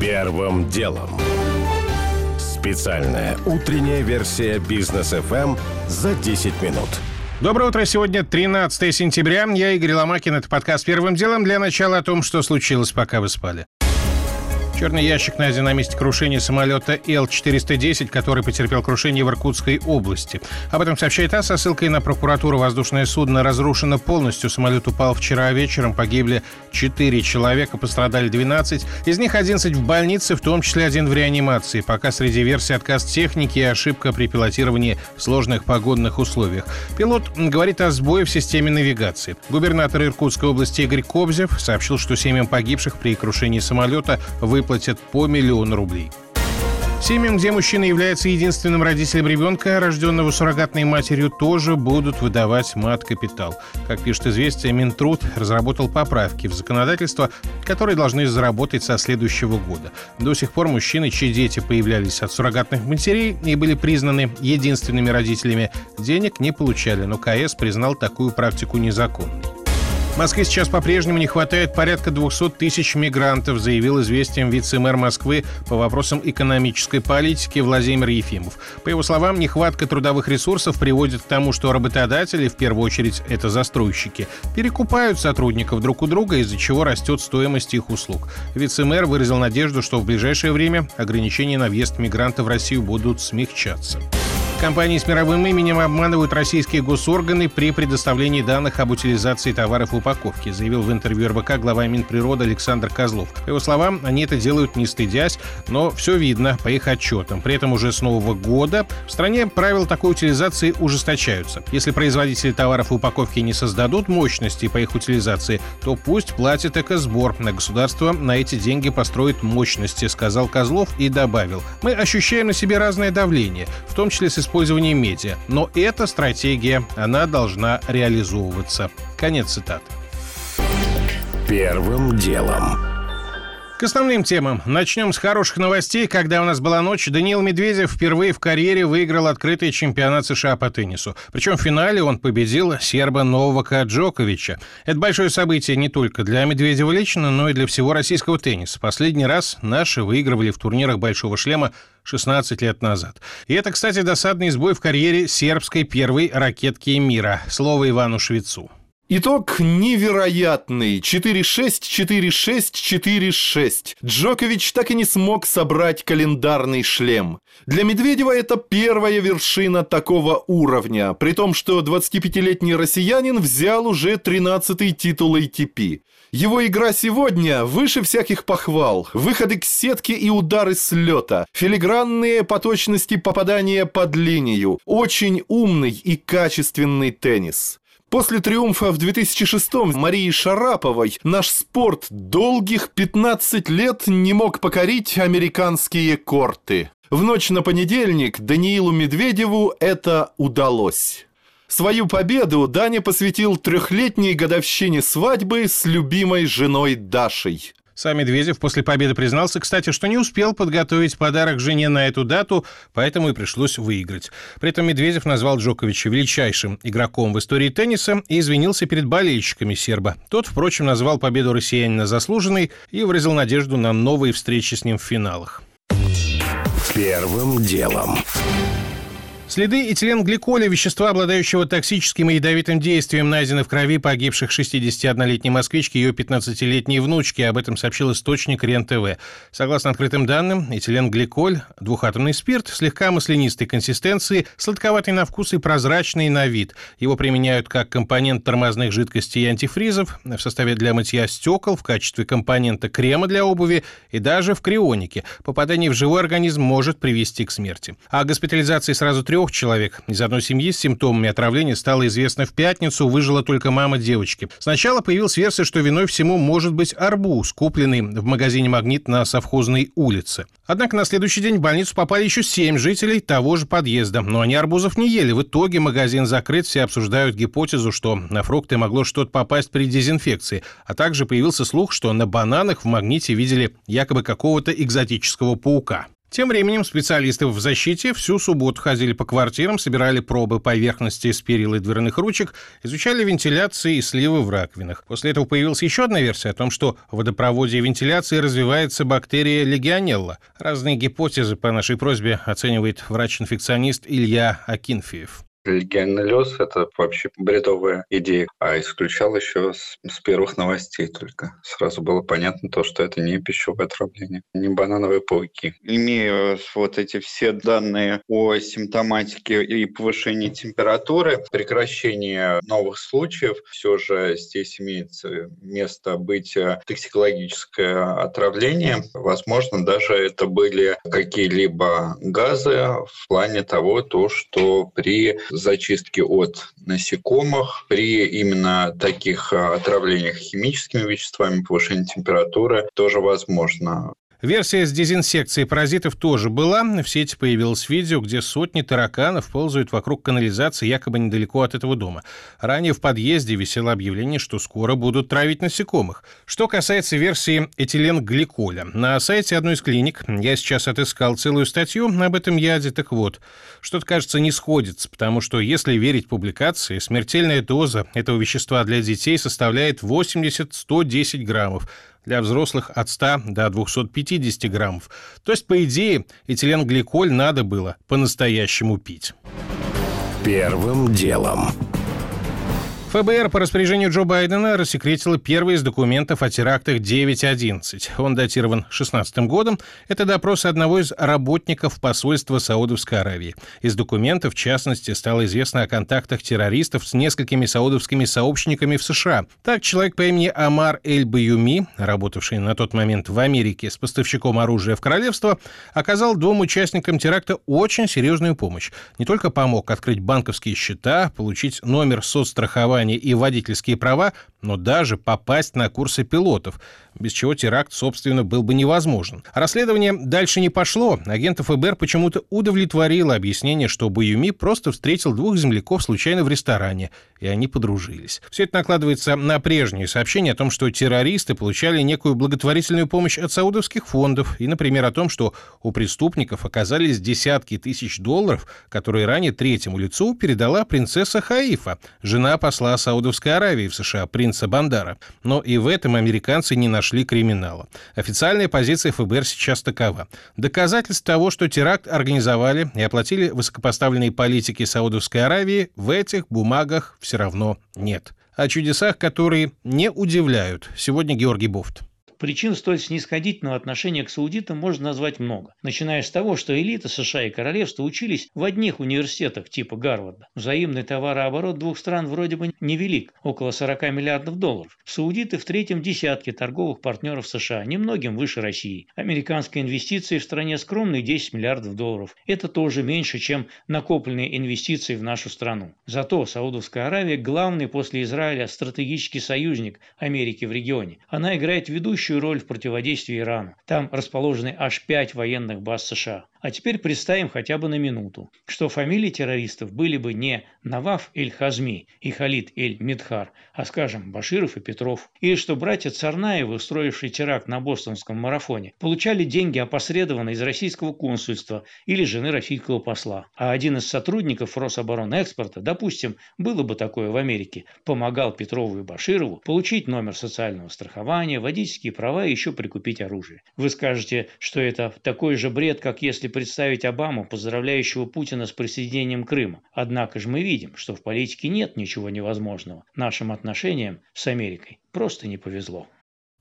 Первым делом. Специальная утренняя версия бизнес FM за 10 минут. Доброе утро. Сегодня 13 сентября. Я Игорь Ломакин. Это подкаст «Первым делом». Для начала о том, что случилось, пока вы спали. Черный ящик найден на месте крушения самолета Л-410, который потерпел крушение в Иркутской области. Об этом сообщает ТАСС со ссылкой на прокуратуру. Воздушное судно разрушено полностью. Самолет упал вчера вечером. Погибли 4 человека, пострадали 12. Из них 11 в больнице, в том числе один в реанимации. Пока среди версий отказ техники и ошибка при пилотировании в сложных погодных условиях. Пилот говорит о сбое в системе навигации. Губернатор Иркутской области Игорь Кобзев сообщил, что семьям погибших при крушении самолета вы выплатят по миллиону рублей. Семьям, где мужчина является единственным родителем ребенка, рожденного суррогатной матерью, тоже будут выдавать мат-капитал. Как пишет «Известия», Минтруд разработал поправки в законодательство, которые должны заработать со следующего года. До сих пор мужчины, чьи дети появлялись от суррогатных матерей и были признаны единственными родителями, денег не получали, но КС признал такую практику незаконной. Москве сейчас по-прежнему не хватает порядка 200 тысяч мигрантов, заявил известием вице-мэр Москвы по вопросам экономической политики Владимир Ефимов. По его словам, нехватка трудовых ресурсов приводит к тому, что работодатели, в первую очередь это застройщики, перекупают сотрудников друг у друга, из-за чего растет стоимость их услуг. Вице-мэр выразил надежду, что в ближайшее время ограничения на въезд мигрантов в Россию будут смягчаться. Компании с мировым именем обманывают российские госорганы при предоставлении данных об утилизации товаров в упаковке, заявил в интервью РБК глава Минприроды Александр Козлов. По его словам, они это делают не стыдясь, но все видно по их отчетам. При этом уже с нового года в стране правила такой утилизации ужесточаются. Если производители товаров в упаковке не создадут мощности по их утилизации, то пусть платит экосбор. На государство на эти деньги построит мощности, сказал Козлов и добавил. Мы ощущаем на себе разное давление, в том числе с использовании медиа. Но эта стратегия, она должна реализовываться. Конец цитаты. Первым делом. К основным темам. Начнем с хороших новостей. Когда у нас была ночь, Даниил Медведев впервые в карьере выиграл открытый чемпионат США по теннису. Причем в финале он победил серба Новака Джоковича. Это большое событие не только для Медведева лично, но и для всего российского тенниса. Последний раз наши выигрывали в турнирах «Большого шлема» 16 лет назад. И это, кстати, досадный сбой в карьере сербской первой ракетки мира. Слово Ивану Швецу. Итог невероятный. 4-6, 4-6, 4-6. Джокович так и не смог собрать календарный шлем. Для Медведева это первая вершина такого уровня, при том, что 25-летний россиянин взял уже 13-й титул ATP. Его игра сегодня выше всяких похвал. Выходы к сетке и удары с лета. Филигранные по точности попадания под линию. Очень умный и качественный теннис. После триумфа в 2006-м Марии Шараповой наш спорт долгих 15 лет не мог покорить американские корты. В ночь на понедельник Даниилу Медведеву это удалось. Свою победу Даня посвятил трехлетней годовщине свадьбы с любимой женой Дашей. Сам Медведев после победы признался, кстати, что не успел подготовить подарок жене на эту дату, поэтому и пришлось выиграть. При этом Медведев назвал Джоковича величайшим игроком в истории тенниса и извинился перед болельщиками серба. Тот, впрочем, назвал победу россиянина заслуженной и выразил надежду на новые встречи с ним в финалах. Первым делом. Следы этиленгликоля, вещества, обладающего токсическим и ядовитым действием, найдены в крови погибших 61-летней москвички и ее 15-летней внучки. Об этом сообщил источник РЕН-ТВ. Согласно открытым данным, этиленгликоль – двухатомный спирт, слегка маслянистой консистенции, сладковатый на вкус и прозрачный на вид. Его применяют как компонент тормозных жидкостей и антифризов, в составе для мытья стекол, в качестве компонента крема для обуви и даже в крионике. Попадание в живой организм может привести к смерти. А госпитализации сразу трех трех человек из одной семьи с симптомами отравления стало известно в пятницу, выжила только мама девочки. Сначала появилась версия, что виной всему может быть арбуз, купленный в магазине «Магнит» на совхозной улице. Однако на следующий день в больницу попали еще семь жителей того же подъезда, но они арбузов не ели. В итоге магазин закрыт, все обсуждают гипотезу, что на фрукты могло что-то попасть при дезинфекции, а также появился слух, что на бананах в «Магните» видели якобы какого-то экзотического паука. Тем временем специалисты в защите всю субботу ходили по квартирам, собирали пробы поверхности с перил и дверных ручек, изучали вентиляции и сливы в раковинах. После этого появилась еще одна версия о том, что в водопроводе и вентиляции развивается бактерия легионелла. Разные гипотезы по нашей просьбе оценивает врач-инфекционист Илья Акинфеев. Легионеллез – это вообще бредовая идея, а исключал еще с, с первых новостей только. Сразу было понятно то, что это не пищевое отравление, не банановые пауки. Имея вот эти все данные о симптоматике и повышении температуры, прекращение новых случаев, все же здесь имеется место быть токсикологическое отравление. Возможно, даже это были какие-либо газы в плане того, то, что при зачистки от насекомых. При именно таких а, отравлениях химическими веществами повышение температуры тоже возможно. Версия с дезинсекцией паразитов тоже была. В сети появилось видео, где сотни тараканов ползают вокруг канализации якобы недалеко от этого дома. Ранее в подъезде висело объявление, что скоро будут травить насекомых. Что касается версии этиленгликоля. На сайте одной из клиник я сейчас отыскал целую статью об этом яде. Так вот, что-то, кажется, не сходится, потому что, если верить публикации, смертельная доза этого вещества для детей составляет 80-110 граммов, для взрослых от 100 до 250 граммов. То есть, по идее, этиленгликоль надо было по-настоящему пить. Первым делом. ФБР по распоряжению Джо Байдена рассекретило первый из документов о терактах 9.11. Он датирован 16 годом. Это допрос одного из работников посольства Саудовской Аравии. Из документов, в частности, стало известно о контактах террористов с несколькими саудовскими сообщниками в США. Так, человек по имени Амар Эль-Баюми, работавший на тот момент в Америке с поставщиком оружия в королевство, оказал двум участникам теракта очень серьезную помощь. Не только помог открыть банковские счета, получить номер соцстрахования образование и водительские права, но даже попасть на курсы пилотов, без чего теракт, собственно, был бы невозможен. Расследование дальше не пошло. Агент ФБР почему-то удовлетворило объяснение, что Баюми просто встретил двух земляков случайно в ресторане, и они подружились. Все это накладывается на прежние сообщения о том, что террористы получали некую благотворительную помощь от саудовских фондов, и, например, о том, что у преступников оказались десятки тысяч долларов, которые ранее третьему лицу передала принцесса Хаифа, жена посла Саудовской Аравии в США, принца Бандара. Но и в этом американцы не нашли криминала. Официальная позиция ФБР сейчас такова. Доказательств того, что теракт организовали и оплатили высокопоставленные политики Саудовской Аравии, в этих бумагах все равно нет. О чудесах, которые не удивляют. Сегодня Георгий Бофт. Причин столь снисходительного отношения к саудитам можно назвать много. Начиная с того, что элита США и королевства учились в одних университетах типа Гарварда. Взаимный товарооборот двух стран вроде бы невелик, около 40 миллиардов долларов. Саудиты в третьем десятке торговых партнеров США, немногим выше России. Американские инвестиции в стране скромные 10 миллиардов долларов. Это тоже меньше, чем накопленные инвестиции в нашу страну. Зато Саудовская Аравия главный после Израиля стратегический союзник Америки в регионе. Она играет ведущую ведущую роль в противодействии Ирану. Там расположены аж пять военных баз США. А теперь представим хотя бы на минуту, что фамилии террористов были бы не Наваф Эль-Хазми и Халид Эль-Мидхар, а, скажем, Баширов и Петров. Или что братья Царнаевы, устроившие теракт на бостонском марафоне, получали деньги опосредованно из российского консульства или жены российского посла. А один из сотрудников Рособоронэкспорта, допустим, было бы такое в Америке, помогал Петрову и Баширову получить номер социального страхования, водительские права и еще прикупить оружие. Вы скажете, что это такой же бред, как если представить Обаму, поздравляющего Путина с присоединением Крыма. Однако же мы видим, что в политике нет ничего невозможного. Нашим отношениям с Америкой просто не повезло.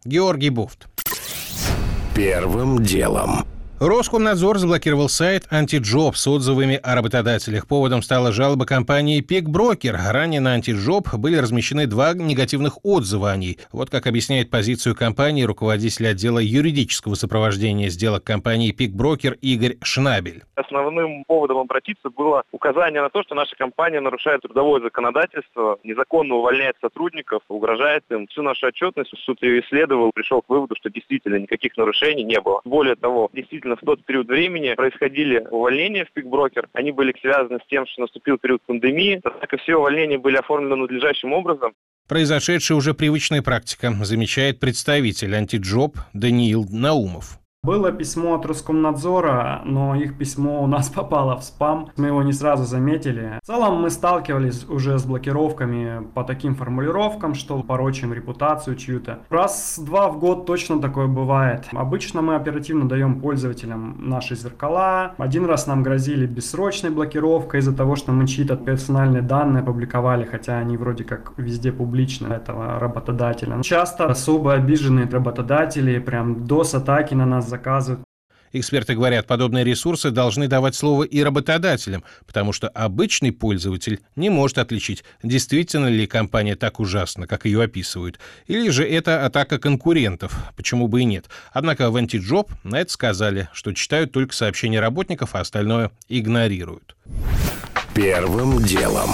Георгий Буфт. Первым делом. Роскомнадзор заблокировал сайт «Антиджоб» с отзывами о работодателях. Поводом стала жалоба компании «Пикброкер». Ранее на «Антиджоб» были размещены два негативных отзыва о ней. Вот как объясняет позицию компании руководитель отдела юридического сопровождения сделок компании «Пикброкер» Игорь Шнабель. Основным поводом обратиться было указание на то, что наша компания нарушает трудовое законодательство, незаконно увольняет сотрудников, угрожает им. Всю нашу отчетность суд ее исследовал, пришел к выводу, что действительно никаких нарушений не было. Более того, действительно действительно в тот период времени происходили увольнения в Пикброкер. Они были связаны с тем, что наступил период пандемии. Однако все увольнения были оформлены надлежащим образом. Произошедшая уже привычная практика, замечает представитель антиджоб Даниил Наумов. Было письмо от Роскомнадзора, но их письмо у нас попало в спам. Мы его не сразу заметили. В целом мы сталкивались уже с блокировками по таким формулировкам, что порочим репутацию чью-то. Раз-два в год точно такое бывает. Обычно мы оперативно даем пользователям наши зеркала. Один раз нам грозили бессрочной блокировкой из-за того, что мы чьи-то персональные данные опубликовали, хотя они вроде как везде публичны этого работодателя. Часто особо обиженные работодатели прям DOS-атаки на нас заказывают. Эксперты говорят, подобные ресурсы должны давать слово и работодателям, потому что обычный пользователь не может отличить, действительно ли компания так ужасна, как ее описывают, или же это атака конкурентов, почему бы и нет. Однако в Антиджоп на это сказали, что читают только сообщения работников, а остальное игнорируют. Первым делом.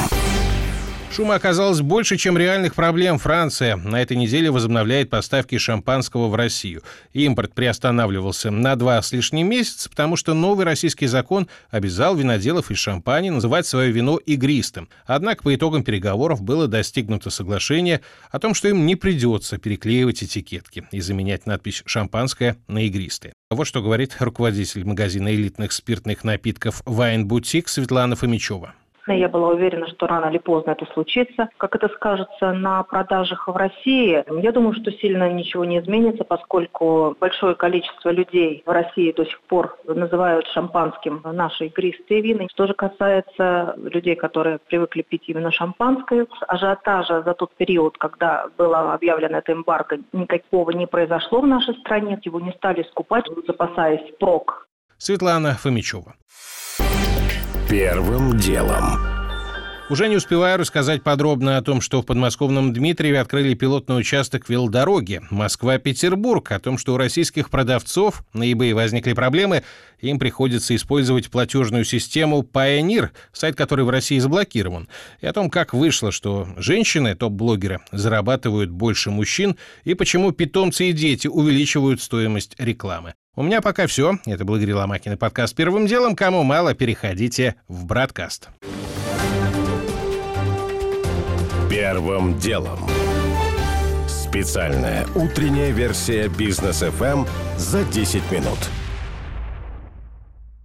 Шума оказалось больше, чем реальных проблем. Франция на этой неделе возобновляет поставки шампанского в Россию. Импорт приостанавливался на два с лишним месяца, потому что новый российский закон обязал виноделов из шампани называть свое вино игристым. Однако по итогам переговоров было достигнуто соглашение о том, что им не придется переклеивать этикетки и заменять надпись «шампанское» на «игристое». Вот что говорит руководитель магазина элитных спиртных напитков «Вайн Бутик» Светлана Фомичева. Я была уверена, что рано или поздно это случится. Как это скажется на продажах в России? Я думаю, что сильно ничего не изменится, поскольку большое количество людей в России до сих пор называют шампанским наши игристые вина. Что же касается людей, которые привыкли пить именно шампанское, ажиотажа за тот период, когда было объявлено это эмбарго, никакого не произошло в нашей стране. Его не стали скупать, запасаясь прок. Светлана Фомичева. Первым делом. Уже не успеваю рассказать подробно о том, что в подмосковном Дмитриеве открыли пилотный участок велодороги Москва-Петербург, о том, что у российских продавцов на eBay возникли проблемы, им приходится использовать платежную систему Pioneer, сайт который в России заблокирован, и о том, как вышло, что женщины, топ-блогеры, зарабатывают больше мужчин, и почему питомцы и дети увеличивают стоимость рекламы. У меня пока все. Это был Игорь Ломакин и подкаст «Первым делом». Кому мало, переходите в Браткаст. Первым делом. Специальная утренняя версия бизнес FM за 10 минут.